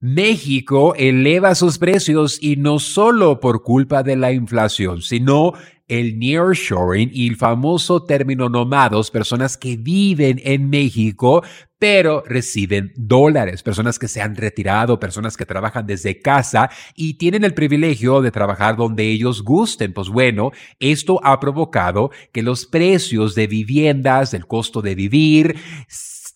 México eleva sus precios y no solo por culpa de la inflación, sino el nearshoring y el famoso término nomados, personas que viven en México, pero reciben dólares, personas que se han retirado, personas que trabajan desde casa y tienen el privilegio de trabajar donde ellos gusten. Pues bueno, esto ha provocado que los precios de viviendas, el costo de vivir,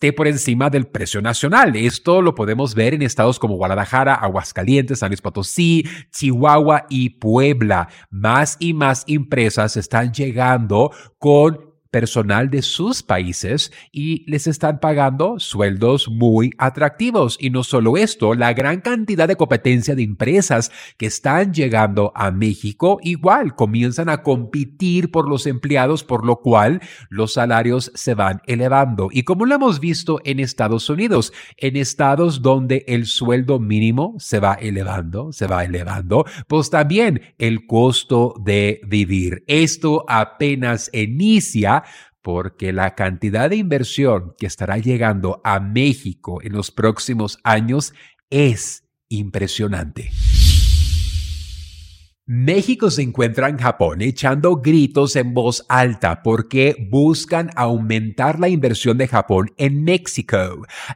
esté por encima del precio nacional. Esto lo podemos ver en estados como Guadalajara, Aguascalientes, San Luis Potosí, Chihuahua y Puebla. Más y más empresas están llegando con personal de sus países y les están pagando sueldos muy atractivos. Y no solo esto, la gran cantidad de competencia de empresas que están llegando a México igual comienzan a competir por los empleados, por lo cual los salarios se van elevando. Y como lo hemos visto en Estados Unidos, en estados donde el sueldo mínimo se va elevando, se va elevando, pues también el costo de vivir. Esto apenas inicia porque la cantidad de inversión que estará llegando a México en los próximos años es impresionante. México se encuentra en Japón echando gritos en voz alta porque buscan aumentar la inversión de Japón en México.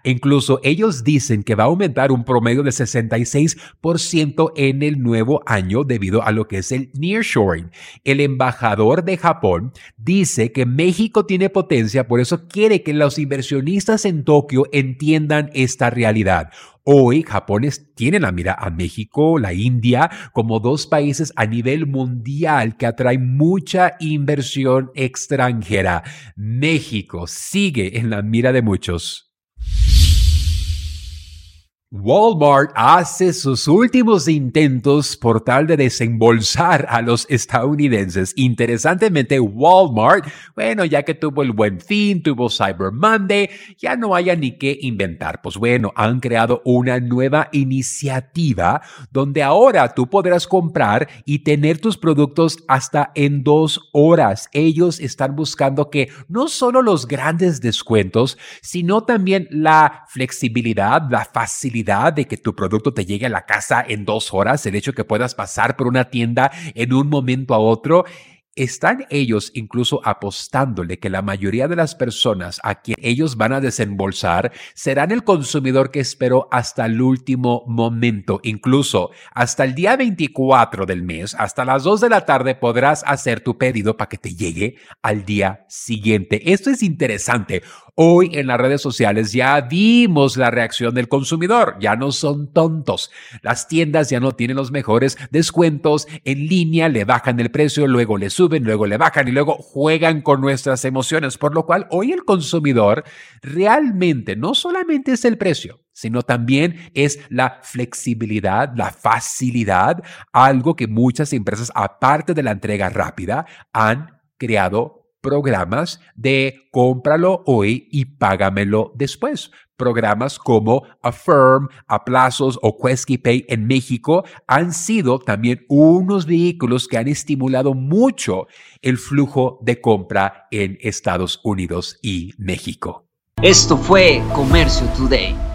Incluso ellos dicen que va a aumentar un promedio de 66% en el nuevo año debido a lo que es el nearshoring. El embajador de Japón dice que México tiene potencia, por eso quiere que los inversionistas en Tokio entiendan esta realidad. Hoy Japón tiene la mira a México, la India, como dos países a nivel mundial que atraen mucha inversión extranjera. México sigue en la mira de muchos. Walmart hace sus últimos intentos por tal de desembolsar a los estadounidenses. Interesantemente, Walmart, bueno, ya que tuvo el buen fin, tuvo Cyber Monday, ya no haya ni qué inventar. Pues bueno, han creado una nueva iniciativa donde ahora tú podrás comprar y tener tus productos hasta en dos horas. Ellos están buscando que no solo los grandes descuentos, sino también la flexibilidad, la facilidad de que tu producto te llegue a la casa en dos horas, el hecho de que puedas pasar por una tienda en un momento a otro, están ellos incluso apostándole que la mayoría de las personas a quien ellos van a desembolsar serán el consumidor que esperó hasta el último momento. Incluso hasta el día 24 del mes, hasta las 2 de la tarde, podrás hacer tu pedido para que te llegue al día siguiente. Esto es interesante. Hoy en las redes sociales ya vimos la reacción del consumidor. Ya no son tontos. Las tiendas ya no tienen los mejores descuentos. En línea le bajan el precio, luego le suben luego le bajan y luego juegan con nuestras emociones, por lo cual hoy el consumidor realmente no solamente es el precio, sino también es la flexibilidad, la facilidad, algo que muchas empresas, aparte de la entrega rápida, han creado programas de cómpralo hoy y págamelo después. Programas como Affirm, a plazos o Pay en México han sido también unos vehículos que han estimulado mucho el flujo de compra en Estados Unidos y México. Esto fue Comercio Today.